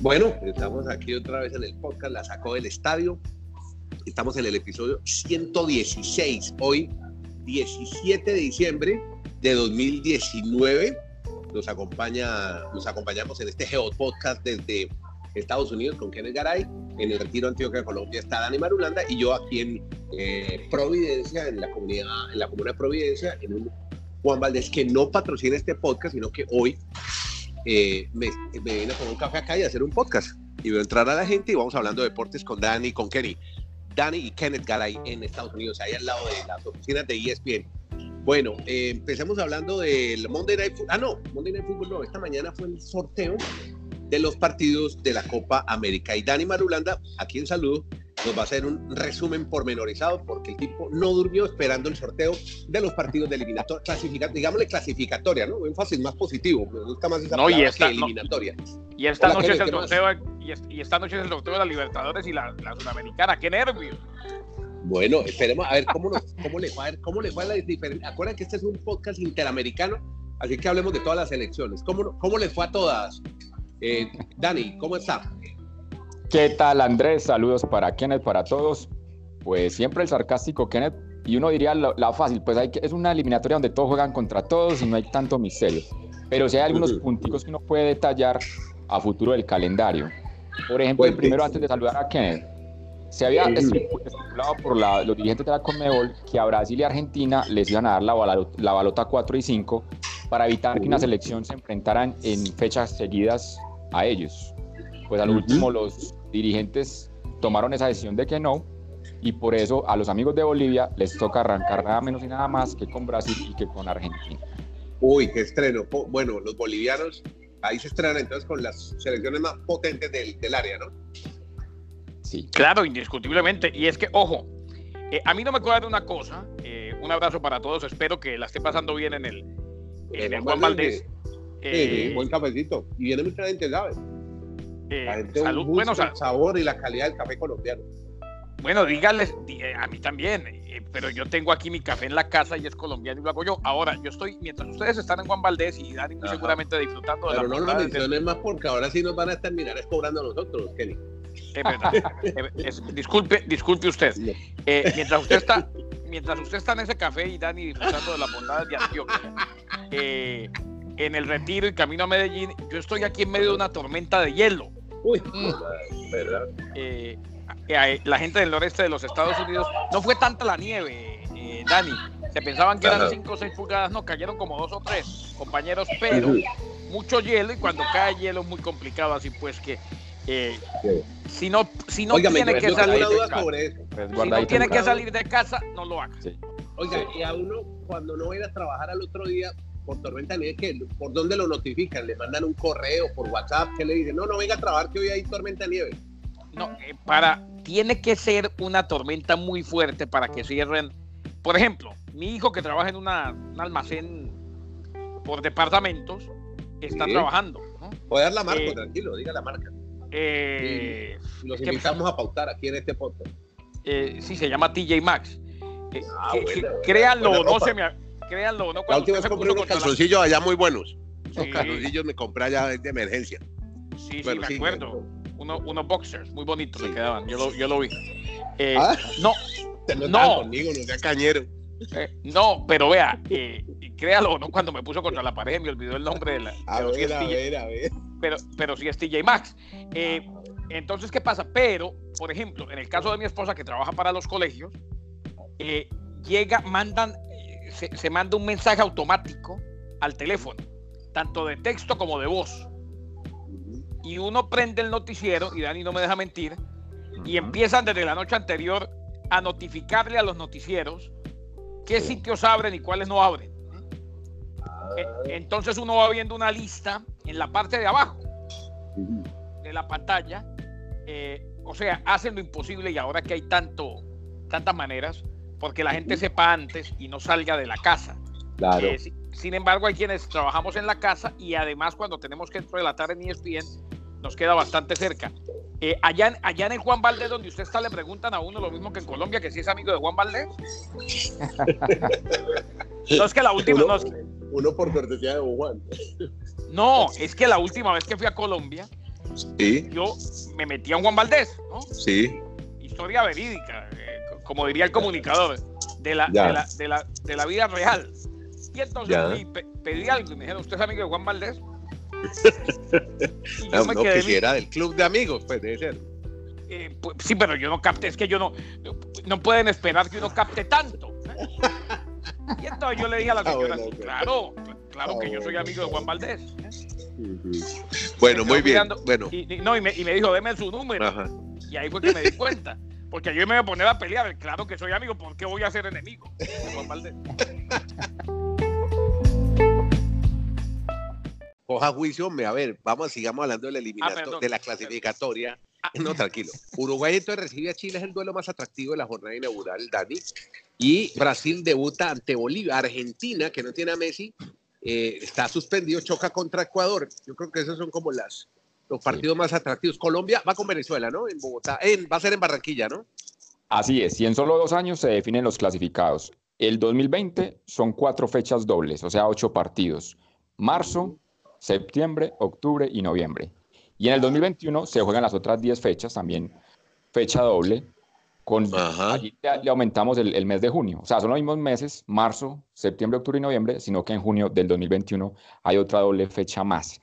Bueno, estamos aquí otra vez en el podcast, la sacó del estadio. Estamos en el episodio 116, hoy 17 de diciembre de 2019. Nos acompaña, nos acompañamos en este Geo Podcast desde Estados Unidos con Kenneth Garay. En el Retiro Antioquia, Colombia está Dani Marulanda y yo aquí en eh, Providencia, en la comunidad, en la comuna de Providencia, en un Juan Valdés que no patrocina este podcast, sino que hoy eh, me, me vine a tomar un café acá y a hacer un podcast. Y a entrar a la gente y vamos hablando de deportes con Dani con Kenny. Dani y Kenneth Garay en Estados Unidos, ahí al lado de las oficinas de ESPN. Bueno, eh, empecemos hablando del Monday Night Football. Ah, no, Monday Night Football no. Esta mañana fue el sorteo de los partidos de la Copa América. Y Dani Marulanda, aquí en saludo, nos va a hacer un resumen pormenorizado porque el tipo no durmió esperando el sorteo de los partidos de eliminatoria, clasificatoria, digámosle clasificatoria, ¿no? Un fácil más positivo, me gusta más esa No, y esta- que eliminatoria. Y esta Hola, noche es el sorteo y, es- y esta noche es el sorteo de la Libertadores y la, la Sudamericana. ¡Qué nervios! Bueno, esperemos a ver cómo, nos, cómo le va, a ver cómo le va a la diferencia. Acuerdan que este es un podcast interamericano, así que hablemos de todas las elecciones. ¿Cómo, cómo les fue a todas? Eh, Dani, ¿cómo está? ¿Qué tal Andrés? Saludos para Kenneth, para todos. Pues siempre el sarcástico Kenneth. Y uno diría la, la fácil, pues hay que, es una eliminatoria donde todos juegan contra todos y no hay tanto misterio. Pero sí hay algunos punticos que uno puede detallar a futuro del calendario. Por ejemplo, Pues, el primero sí. antes de saludar a Kenneth. Se había estipulado por la- los dirigentes de la Conmebol que a Brasil y Argentina les iban a dar la, la balota 4 y 5 para evitar que una selección se enfrentaran en fechas seguidas a ellos. Pues al último los dirigentes tomaron esa decisión de que no y por eso a los amigos de Bolivia les toca arrancar nada menos y nada más que con Brasil y que con Argentina. Uy, qué estreno. Bueno, los bolivianos ahí se estrenan entonces con las selecciones más potentes del, del área, ¿no? Sí. Claro, indiscutiblemente. Y es que, ojo, eh, a mí no me cuadra una cosa. eh, un abrazo para todos. Espero que la esté pasando bien en el, en el Juan Valdés. Eh, Eh, buen cafecito. Y viene mucha gente, ¿sabes? Eh, salud. Bueno, el sabor y la calidad del café colombiano. bueno, díganles, eh, a mí también. eh, pero yo tengo aquí mi café en la casa y es colombiano y lo hago yo. Ahora, yo estoy, mientras ustedes están en Juan Valdés y Dani muy seguramente disfrutando de Pero la no lo del- menciones más porque ahora sí nos van a terminar es cobrando a nosotros, Kenny. Eh, es- disculpe, disculpe usted. Eh, mientras usted está, mientras usted está en ese café y Dani disfrutando de las bondades de Antioquia, eh, en el retiro y camino a Medellín, yo estoy aquí en medio de una tormenta de hielo. Uy, Mm. ¿verdad? Eh, eh, la gente del noreste de los Estados Unidos, no fue tanta la nieve, eh, Dani. Se pensaban que eran Ajá. 5 o 6 pulgadas, no, cayeron como dos o tres compañeros, pero mucho hielo y cuando cae hielo es muy complicado, así pues que eh, si no, si no Óigame, tiene que salir de casa, sobre eso. Pues si no tiene en que salir de casa, no lo haga. Sí. Oiga, y a uno, cuando no va a ir a trabajar al otro día por tormenta de nieve. ¿por dónde lo notifican? ¿Le mandan un correo por WhatsApp? ¿Qué le dicen? No, no venga a trabajar que hoy hay tormenta de nieve. No, eh, para, tiene que ser una tormenta muy fuerte para que cierren. Por ejemplo, mi hijo que trabaja en una- un almacén por departamentos está Sí. trabajando. ¿no? Puede dar la marca, Eh, tranquilo, diga la marca. Eh, Los es que- invitamos a pautar aquí en este podcast. eh, sí, se llama TJ Maxx. Ah, que- buena, que- buena, créanlo buena no, se me, créanlo no, La última vez compré unos la- calzoncillos allá muy buenos. Esos Sí. calzoncillos me compré allá de emergencia. Sí, sí, me sí, acuerdo. Uno- unos boxers muy bonitos Sí. le quedaban. Yo lo, yo lo vi. Eh, ¿Ah? No, Te No. estaban conmigo, no sea cañero. Eh, no, pero vea, eh, créalo no, cuando me puso contra la pared me olvidó el nombre de la. A pero, sí ver, es a TJ, ver, a ver. pero, pero sí es TJ Maxx. Eh, entonces, ¿qué pasa? Pero, por ejemplo, en el caso de mi esposa que trabaja para los colegios, eh, llega, mandan, se, se manda un mensaje automático al teléfono, tanto de texto como de voz. Y uno prende el noticiero, y Dani no me deja mentir, y empiezan desde la noche anterior a notificarle a los noticieros qué sitios abren y cuáles no abren. E- Entonces uno va viendo una lista en la parte de abajo de la pantalla. eh, o sea, hacen lo imposible y ahora que hay tanto, tantas maneras, porque la gente sepa antes y no salga de la casa. Claro. Eh, si- sin embargo, hay quienes trabajamos en la casa y además cuando tenemos que relatar en E ESPN, nos queda bastante cerca. Eh, allá, en- allá en el Juan Valdés, donde usted está, le preguntan a uno lo mismo que en Colombia, que si es amigo de Juan Valdés. no es que la última, no, es que- Uno por cortesía de Juan. no, es que la última vez que fui a Colombia, Sí. yo me metí a Juan Valdés, ¿no? Sí. Historia verídica, como diría el comunicador, de la, de la, de la, de la vida real. Y entonces pe- pedí algo y me dijeron, ¿usted es amigo de Juan Valdés? y yo No, no, que si era del club de amigos, pues debe ser. eh, pues, sí, pero yo no capté, es que yo no, no pueden esperar que uno capte tanto. ¿eh? Y entonces yo le dije a la Ah, señora, bueno, claro, claro Ah, que yo soy amigo de Juan Valdés. ¿eh? Bueno, muy bien. mirando Bueno. Y, y- no, y, me, y me dijo, deme su número. Ajá. Y ahí fue que me di cuenta. Porque yo me voy a poner a pelear. Claro que soy amigo, ¿por qué voy a ser enemigo? Coja juicio, me a ver, vamos, sigamos hablando de la Ah, perdón. de la clasificatoria. Ah. No, tranquilo. Uruguay entonces recibe a Chile, es el duelo más atractivo de la jornada inaugural, Dani. Y Brasil debuta ante Bolivia. Argentina, que no tiene a Messi, eh, está suspendido, choca contra Ecuador. Yo creo que esos son como las, los partidos más atractivos. Colombia va con Venezuela, ¿no? En Bogotá. En, va a ser en Barranquilla, ¿no? Así es, y en solo dos años se definen los clasificados. El 2020 son cuatro fechas dobles, o sea, ocho partidos. Marzo, septiembre, octubre y noviembre. Y en el 2021 se juegan las otras 10 fechas, también fecha doble, con Ajá. allí le, le aumentamos el, el mes de junio. O sea, son los mismos meses, marzo, septiembre, octubre y noviembre, sino que en junio del 2021 hay otra doble fecha más.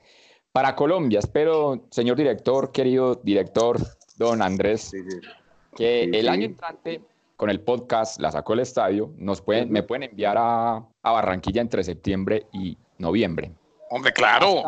Para Colombia, espero, señor director, querido director, don Andrés, Sí, sí. que Sí, el sí. año entrante con el podcast La Sacó el Estadio, nos pueden, me pueden enviar a, a Barranquilla entre septiembre y noviembre. Hombre, claro.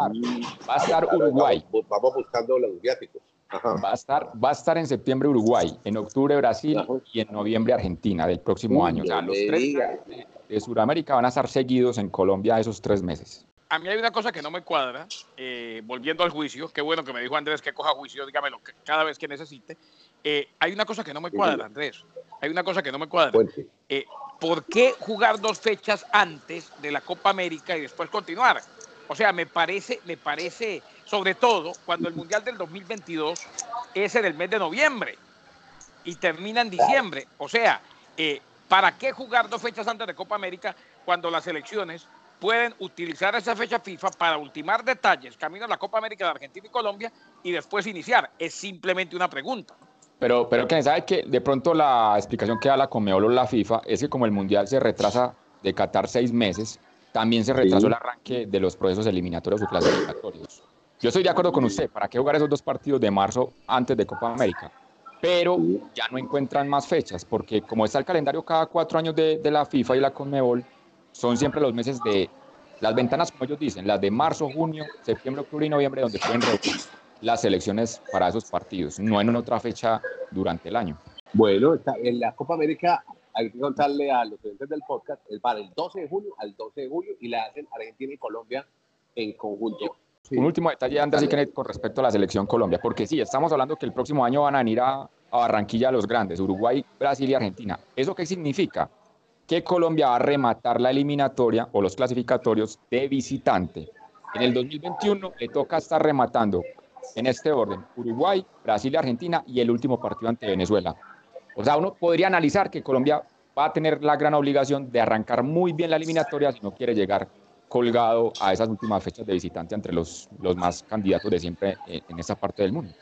Va a estar Uruguay, Vamos buscando los viáticos. Ajá. va a estar, va a estar en septiembre Uruguay, en octubre Brasil Ajá. y en noviembre Argentina del próximo Uy, año. O sea, los tres de, de Sudamérica van a estar seguidos en Colombia esos tres meses. A mí hay una cosa que no me cuadra, eh, volviendo al juicio, qué bueno que me dijo Andrés que coja juicio, dígamelo cada vez que necesite. Eh, hay una cosa que no me cuadra, Andrés. Hay una cosa que no me cuadra. Eh, ¿Por qué jugar dos fechas antes de la Copa América y después continuar? O sea, me parece, me parece, sobre todo cuando el Mundial del 2022 es en el mes de noviembre y termina en diciembre. O sea, ¿para qué jugar dos fechas antes de Copa América cuando las selecciones pueden utilizar esa fecha FIFA para ultimar detalles, camino a la Copa América de Argentina y Colombia y después iniciar? Es simplemente una pregunta. Pero, pero que sabe que de pronto la explicación que da la Conmebol o la FIFA es que como el Mundial se retrasa de Qatar seis meses, también se retrasó Sí. el arranque de los procesos eliminatorios o clasificatorios. Yo estoy de acuerdo con usted, ¿para qué jugar esos dos partidos de marzo antes de Copa América? Pero ya no encuentran más fechas, porque como está el calendario cada cuatro años de, de la FIFA y la Conmebol, son siempre los meses de las ventanas, como ellos dicen, las de marzo, junio, septiembre, octubre y noviembre, donde pueden reunir las selecciones para esos partidos, no en otra fecha durante el año. Bueno, en la Copa América hay que contarle a los oyentes del podcast, es para el 12 de junio al 12 de julio y la hacen Argentina y Colombia en conjunto. Sí. Un último detalle, Andrés y Kenneth, con respecto a la selección Colombia, porque sí, estamos hablando que el próximo año van a venir a, a Barranquilla los grandes, Uruguay, Brasil y Argentina. ¿Eso qué significa? Que Colombia va a rematar la eliminatoria o los clasificatorios de visitante. En el 2021 le toca estar rematando en este orden, Uruguay, Brasil Argentina y el último partido ante Venezuela. O sea, uno podría analizar que Colombia va a tener la gran obligación de arrancar muy bien la eliminatoria si no quiere llegar colgado a esas últimas fechas de visitante entre los, los más candidatos de siempre en, en esa parte del mundo.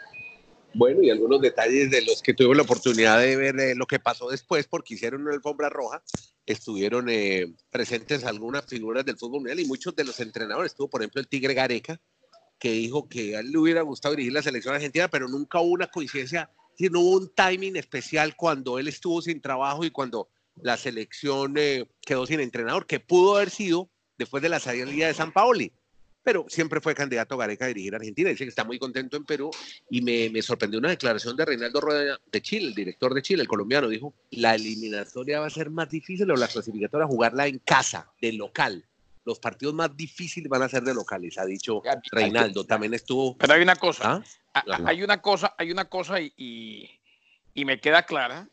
Bueno, y algunos detalles de los que tuve la oportunidad de ver eh, lo que pasó después, porque hicieron una alfombra roja, estuvieron eh, presentes algunas figuras del fútbol mundial y muchos de los entrenadores. Estuvo, por ejemplo, el Tigre Gareca, que dijo que a él le hubiera gustado dirigir la selección argentina, pero nunca hubo una coincidencia, no hubo un timing especial cuando él estuvo sin trabajo y cuando la selección eh, quedó sin entrenador, que pudo haber sido después de la salida de San Paoli. Pero siempre fue candidato Gareca a dirigir a Argentina. Dice que está muy contento en Perú y me, me sorprendió una declaración de Reinaldo Rueda de Chile, el director de Chile, el colombiano, dijo, la eliminatoria va a ser más difícil o la clasificatoria jugarla en casa, de local. Los partidos más difíciles van a ser de locales, ha dicho Reinaldo. También estuvo... Pero hay una cosa, ¿Ah? hay una cosa, hay una cosa y, y, y me queda clara,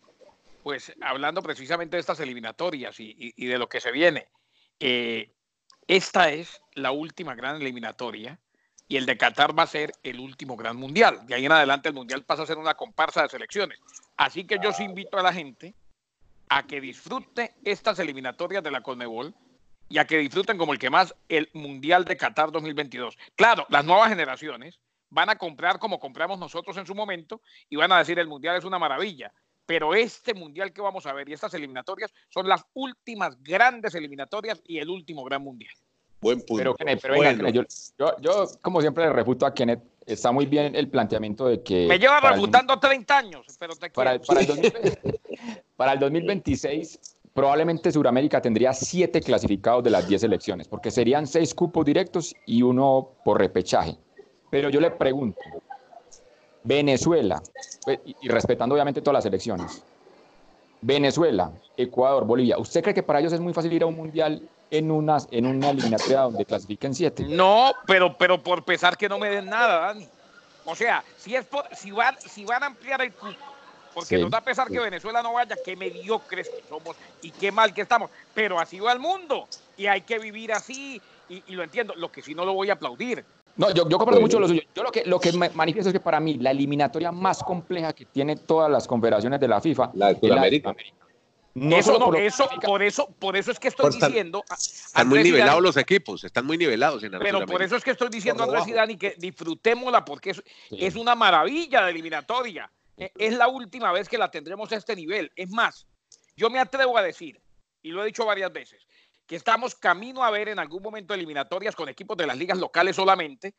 pues hablando precisamente de estas eliminatorias y, y- y de lo que se viene. eh, esta es la última gran eliminatoria y el de Qatar va a ser el último gran mundial. De ahí en adelante el mundial pasa a ser una comparsa de selecciones. Así que yo sí invito a la gente a que disfrute estas eliminatorias de la Conmebol y a que disfruten como el que más el mundial de Qatar 2022. Claro, las nuevas generaciones van a comprar como compramos nosotros en su momento y van a decir el mundial es una maravilla. Pero este mundial que vamos a ver y estas eliminatorias son las últimas grandes eliminatorias y el último gran mundial. Buen punto. Pero, Kenneth, pero venga, Kenneth, yo, yo, yo, como siempre le refuto a Kenneth, está muy bien el planteamiento de que... Me lleva el- refutando 30 años, pero te Para, para el 2020 para el 2026, probablemente Sudamérica tendría siete clasificados de las 10 selecciones, porque serían seis cupos directos y uno por repechaje. Pero yo le pregunto, Venezuela, pues, y, y respetando obviamente todas las selecciones, Venezuela, Ecuador, Bolivia, ¿usted cree que para ellos es muy fácil ir a un mundial en, unas, en una eliminatoria donde clasifiquen siete? No, pero, pero por pesar que no me den nada, Dani. O sea, si es por, si van, si van a ampliar el cupo, porque Sí. nos da pesar que Venezuela no vaya, qué mediocres que somos y qué mal que estamos. Pero así va el mundo y hay que vivir así y, y lo entiendo. Lo que sí no lo voy a aplaudir. No, yo, yo comparto mucho lo suyo. Yo lo que, lo que me manifiesto es que para mí la eliminatoria más compleja que tiene todas las confederaciones de la FIFA La de es la Sudamérica. No eso no, por eso, por eso, por eso es que estoy estar- diciendo. Están muy y nivelados los equipos, están muy nivelados en Pero por eso es que estoy diciendo, Andrés y debajo. Dani, que disfrutémosla porque es, Sí. es una maravilla de eliminatoria. E- Es la última vez que la tendremos a este nivel. Es más, yo me atrevo a decir, y lo he dicho varias veces, que estamos camino a ver en algún momento eliminatorias con equipos de las ligas locales solamente.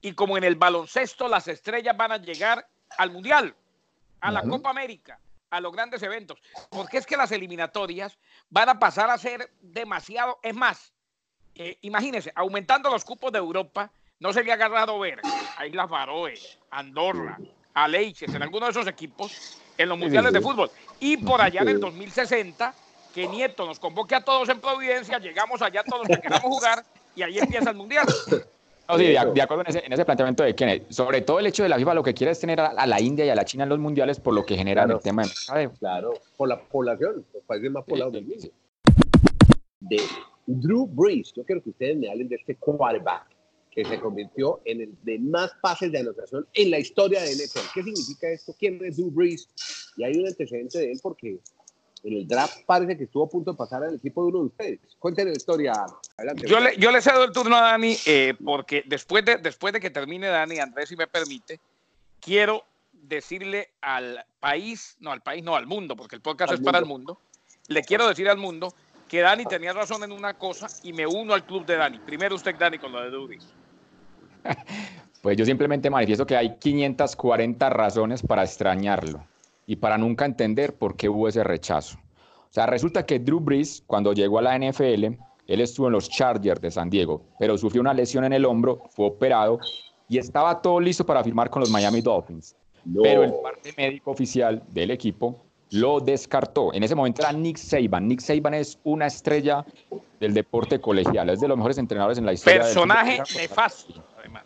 Y como en el baloncesto, las estrellas van a llegar al Mundial, a la. Copa América, a los grandes eventos. Porque es que las eliminatorias van a pasar a ser demasiado. Es más, eh, imagínense, aumentando los cupos de Europa, no se le ha agarrado ver a Islas Faroe, Andorra, a Leiches, en alguno de esos equipos, en los mundiales de fútbol. Y por allá en el Sí. 2060, que Nieto nos convoque a todos en Providencia, llegamos allá todos los que queramos jugar y ahí empieza el mundial. No, sí, de, acuerdo en ese, en ese planteamiento de Kenneth. Sobre todo el hecho de la FIFA lo que quiere es tener a, a la India y a la China en los mundiales por lo que generan Claro. el tema de mercadeo. Claro, por la población, los países más poblados del Sí, mundo. sí. De Drew Brees, yo quiero que ustedes me hablen de este quarterback que se convirtió en el de más pases de anotación en la historia de NFL. ¿Qué significa esto? ¿Quién es Drew Brees? Y hay un antecedente de él porque en el draft parece que estuvo a punto de pasar al equipo de uno de ustedes. Cuéntenos la historia. Adelante. Yo le, yo le cedo el turno a Dani eh, porque después de, después de que termine Dani, Andrés, si me permite, quiero decirle al país, no al país, no al mundo, porque el podcast Al es para el mundo. mundo, le quiero decir al mundo que Dani tenía razón en una cosa y me uno al club de Dani. Primero usted, Dani, con lo de Dudis. Pues yo simplemente manifiesto que hay 540 razones para extrañarlo y para nunca entender por qué hubo ese rechazo. O sea, resulta que Drew Brees, cuando llegó a la NFL, él estuvo en los Chargers de San Diego, pero sufrió una lesión en el hombro, fue operado y estaba todo listo para firmar con los Miami Dolphins. No. Pero el parte médico oficial del equipo lo descartó. En ese momento era Nick Saban. Nick Saban es una estrella del deporte colegial, es de los mejores entrenadores en la historia. Personaje nefasto, además.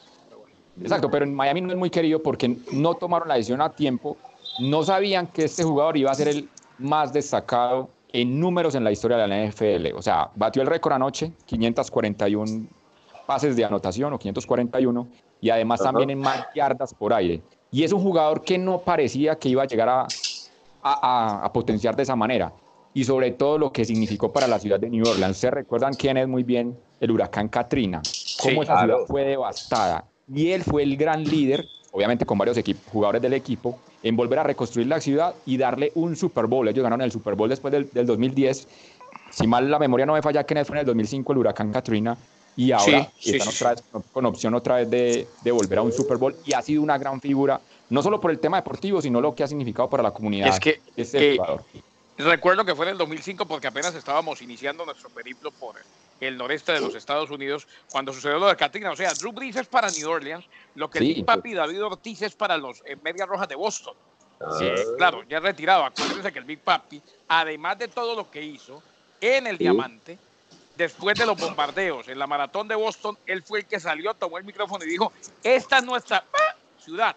Exacto, pero en Miami no es muy querido porque no tomaron la decisión a tiempo, no sabían que este jugador iba a ser el más destacado en números en la historia de la NFL. O sea, batió el récord anoche, 541 pases de anotación o 541, y además Ajá. también en más yardas por aire. Y es un jugador que no parecía que iba a llegar a, a- potenciar de esa manera. Y sobre todo lo que significó para la ciudad de New Orleans. Se recuerdan quién es muy bien el huracán Katrina, cómo esa claro. ciudad fue devastada. Y él fue el gran líder, obviamente con varios jugadores del equipo, en volver a reconstruir la ciudad y darle un Super Bowl. Ellos ganaron el Super Bowl después del, del 2010. Si mal la memoria no me falla, que fue en el 2005 el huracán Katrina. Y ahora Sí, están sí. otra vez con- con opción otra vez de, de volver a un Super Bowl. Y ha sido una gran figura, no solo por el tema deportivo, sino lo que ha significado para la comunidad. Es que este jugador. Recuerdo que fue en el 2005 porque apenas estábamos iniciando nuestro periplo por el noreste de los Estados Unidos cuando sucedió lo de Katrina. O sea, Drew Brees es para New Orleans, lo que Sí. el Big Papi David Ortiz es para los eh, Medias Rojas de Boston. Ah, Eh, claro, ya retirado. Acuérdense que el Big Papi, además de todo lo que hizo en el Sí. Diamante, después de los bombardeos en la maratón de Boston, él fue el que salió, tomó el micrófono y dijo, esta es nuestra ¡ah! ciudad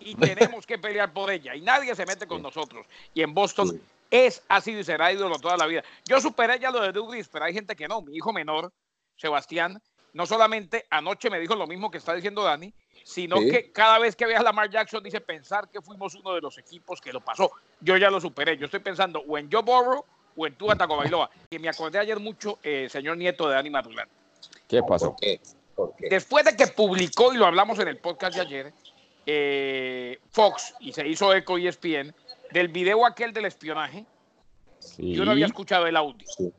y tenemos que pelear por ella y nadie se mete con nosotros. Y en Boston Sí. Es, ha sido y será ídolo toda la vida. Yo superé ya lo de Brees, pero hay gente que no. Mi hijo menor, Sebastián, no solamente anoche me dijo lo mismo que está diciendo Dani, sino Sí. que cada vez que ve a Lamar Jackson dice pensar que fuimos uno de los equipos que lo pasó. Yo ya lo superé. Yo estoy pensando o en Joe Burrow o en Tua Tagovailoa. Y me acordé ayer mucho, eh, señor nieto de Dani Matulán. ¿Qué pasó? ¿Por qué? ¿Por qué? Después de que publicó, y lo hablamos en el podcast de ayer, eh, Fox, y se hizo eco ESPN, del video aquel del espionaje, Sí. yo no había escuchado el audio. Sí.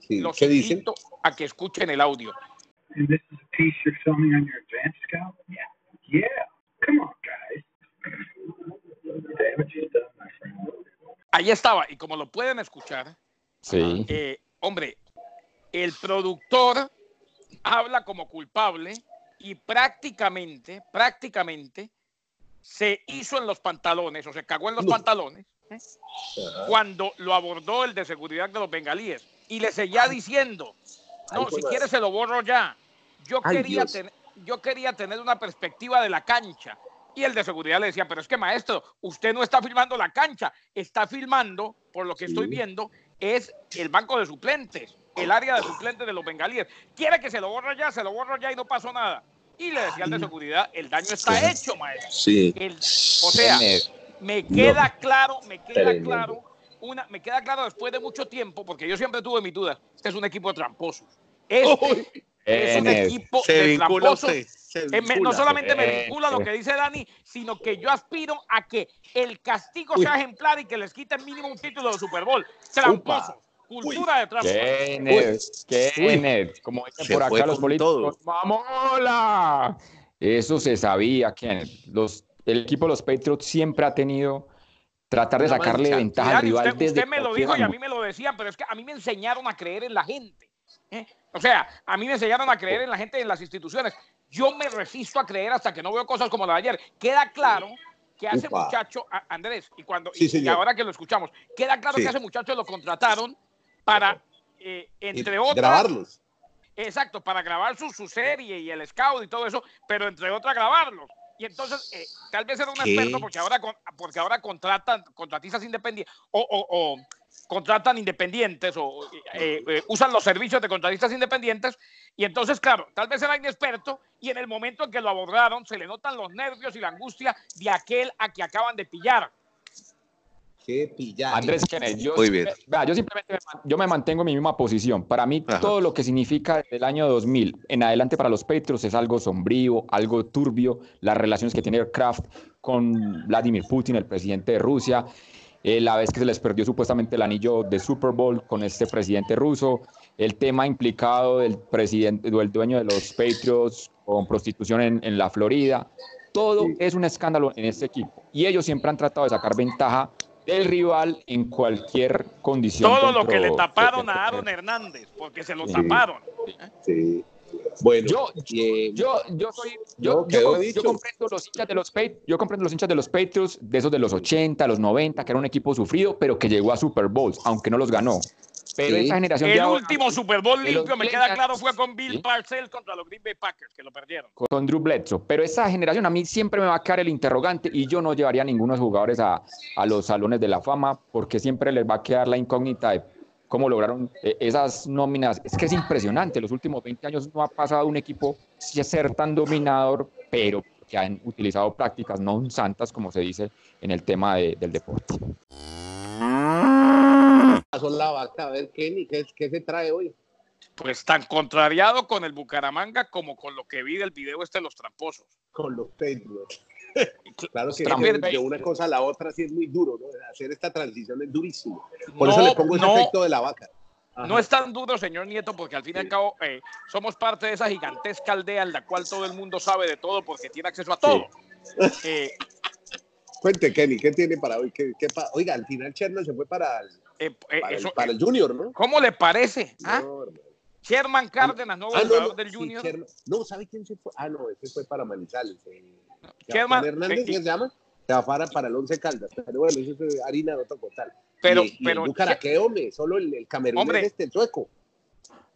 Sí, Los ¿Qué dicen? invito a que escuchen el audio. and this is a piece you're filming on your advanced scout? Yeah. Yeah. Come on, guys. Damage is done, my friend. Ahí estaba, y como lo pueden escuchar, Sí. eh, hombre, el productor habla como culpable y prácticamente, prácticamente se hizo en los pantalones o se cagó en los No. pantalones ¿eh? Cuando lo abordó el de seguridad de los bengalíes y le seguía diciendo, no, Ay, si hijo de quiere se lo borro ya. Yo Ay, quería, ten- yo quería tener una perspectiva de la cancha. Y el de seguridad le decía, pero es que maestro, usted no está filmando la cancha, está filmando, por lo que Sí. estoy viendo, es el banco de suplentes, el área de suplentes de los bengalíes. Quiere que se lo borre ya, se lo borro ya y no pasó nada. Y le decía al de seguridad, el daño está Sí. hecho, maestro. Sí. El- o sea, me queda claro, me queda claro, una, me queda claro después de mucho tiempo, porque yo siempre tuve mis dudas, este es un equipo tramposo. Este es un equipo se de tramposos. Eh, no solamente me vincula lo que dice Dani, sino que yo aspiro a que el castigo sea ejemplar y que les quiten mínimo un título de Super Bowl. Tramposos, cultura de trampa. Kenneth, Kenneth, como dicen Se por acá los políticos, ¡mamola! Eso se sabía, Kenneth. Los, el equipo de los Patriots siempre ha tenido tratar de Una sacarle mancha. ventaja Y al rival usted, desde usted me lo dijo y a mí me lo decían, pero es que a mí me enseñaron a creer en la gente. ¿eh? O sea, a mí me enseñaron a creer en la gente y en las instituciones. Yo me resisto a creer hasta que no veo cosas como la de ayer. Queda claro que Upa. muchacho, Andrés, y cuando Sí, y- ahora que lo escuchamos, queda claro Sí. que ese muchacho lo contrataron para, eh, entre otras, Grabarlos. Exacto, para grabar su, su serie y el scout y todo eso, pero entre otras grabarlos. Y entonces, eh, tal vez era un ¿Qué? experto porque ahora, porque ahora contratan contratistas independientes o, o- o contratan independientes o eh, eh, usan los servicios de contratistas independientes. Y entonces, claro, tal vez era inexperto y en el momento en que lo abordaron se le notan los nervios y la angustia de aquel a que acaban de pillar. Qué pillaje. Andrés Kenneth, yo, Muy bien. vea, yo simplemente me, yo me mantengo en mi misma posición. Para mí, Ajá. todo lo que significa desde el año 2000 en adelante para los Patriots es algo sombrío, algo turbio. Las relaciones que tiene Kraft con Vladimir Putin, el presidente de Rusia, eh, la vez que se les perdió supuestamente el anillo de Super Bowl con este presidente ruso, el tema implicado del presidente, del dueño de los Patriots con prostitución en, en la Florida. Todo Sí. es un escándalo en este equipo. Y ellos siempre han tratado de sacar ventaja del rival en cualquier condición. Todo lo que le taparon a Aaron Hernández, porque se lo Sí. taparon. Sí. Bueno, Yo- eh, Yo, yo soy, yo, yo, comprendo los hinchas de los yo comprendo los hinchas de los Patriots, de esos de los 80, los 90, que era un equipo sufrido, pero que llegó a Super Bowls, aunque no los ganó. Pero Sí. esa generación El ahora, último Super Bowl limpio, me queda claro, fue con Bill ¿sí? Parcells contra los Green Bay Packers, que lo perdieron. con Drew Bledsoe, pero esa generación a mí siempre me va a quedar el interrogante y yo no llevaría a ninguno de los jugadores a, a los salones de la fama porque siempre les va a quedar la incógnita de cómo lograron eh, esas nóminas. Es que es impresionante, los últimos 20 años no ha pasado un equipo ser tan dominador, pero que han utilizado prácticas no santas, como se dice en el tema de- del deporte. Pasó la vaca. A ver, Kenny, ¿qué, qué se trae hoy? Pues tan contrariado con el Bucaramanga como con lo que vi del video este de los tramposos. Con los Patriots. Claro que de, una cosa a la otra sí es muy duro, ¿no? Hacer esta transición es durísimo. Por eso No, le pongo ese no, efecto de la vaca. Ajá. No es tan duro, señor Nieto, porque al fin y al Sí. cabo eh, somos parte de esa gigantesca aldea en la cual todo el mundo sabe de todo porque tiene acceso a todo. Eh, Cuente, Kenny, ¿qué tiene para hoy? ¿Qué, qué pa- Oiga, al final Cherno se fue para el, eh, eh, para, el- para el Junior, ¿no? ¿Cómo le parece? ¿Ah? No. Sherman Cárdenas, nuevo Ah, no, jugador no, del sí, Junior. No, ¿sabe quién se fue? Ah, no, ese fue para Manizales. Eh, Sherman, Hernández, eh, ¿qué se llama? Se va para, para el Once Caldas. Pero bueno, eso es harina de otro costal. Pero- y, y pero- el Bucaraque, hombre, solo el, el camerunés Hombre. este, el sueco.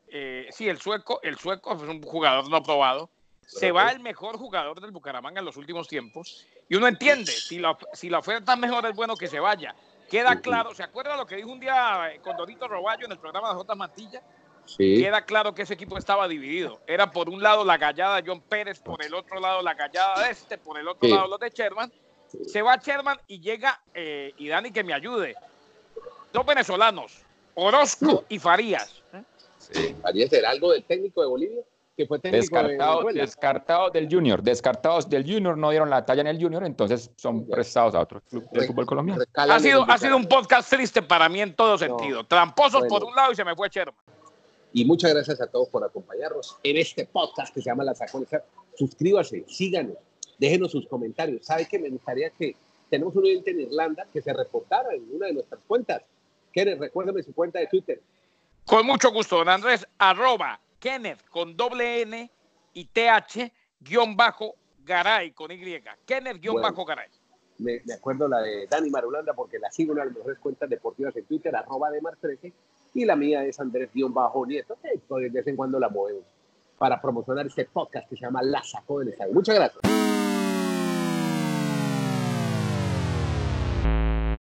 eh, sí, el sueco, el sueco es un jugador no probado. Se va el mejor jugador del Bucaramanga en los últimos tiempos. Y uno entiende, si la, si la oferta es mejor, es bueno que se vaya. Queda claro, ¿se acuerda lo que dijo un día eh, con Dorito Roballo en el programa de J. Mantilla? Sí. Queda claro que ese equipo estaba dividido. Era por un lado la gallada de John Pérez, por el otro lado la gallada de este, por el otro Sí. lado los de Sherman. Se va Sherman y llega, eh, y Dani que me ayude, dos venezolanos, Orozco y Farías. Sí. ¿Haría ser algo del técnico de Bolivia? Que fue técnico de Descartado, Venezuela. descartados del Junior, descartados del Junior, no dieron la talla en el Junior, entonces son prestados a otro club del fútbol colombiano. Ha sido, ha sido un podcast triste para mí en todo sentido. Tramposos por un lado y se me fue Sherman. Y muchas gracias a todos por acompañarnos en este podcast que se llama La Sacó. Suscríbase, síganos, déjenos sus comentarios. ¿Sabe que me gustaría que tenemos un oyente en Irlanda que se reportara en una de nuestras cuentas? Kenneth, recuérdame su cuenta de Twitter. Con mucho gusto, don Andrés, arroba Kenneth con doble N y TH guion bajo Garay con Y. Kenneth guion Bueno. bajo Garay. Me, me acuerdo la de Dani Marulanda porque la sigo en las mejores cuentas deportivas en Twitter, arroba de Mar 13, y la mía es Andrés-Nieto, que pues, de vez en cuando la movemos para promocionar este podcast que se llama La Sacó del Estadio. Muchas gracias.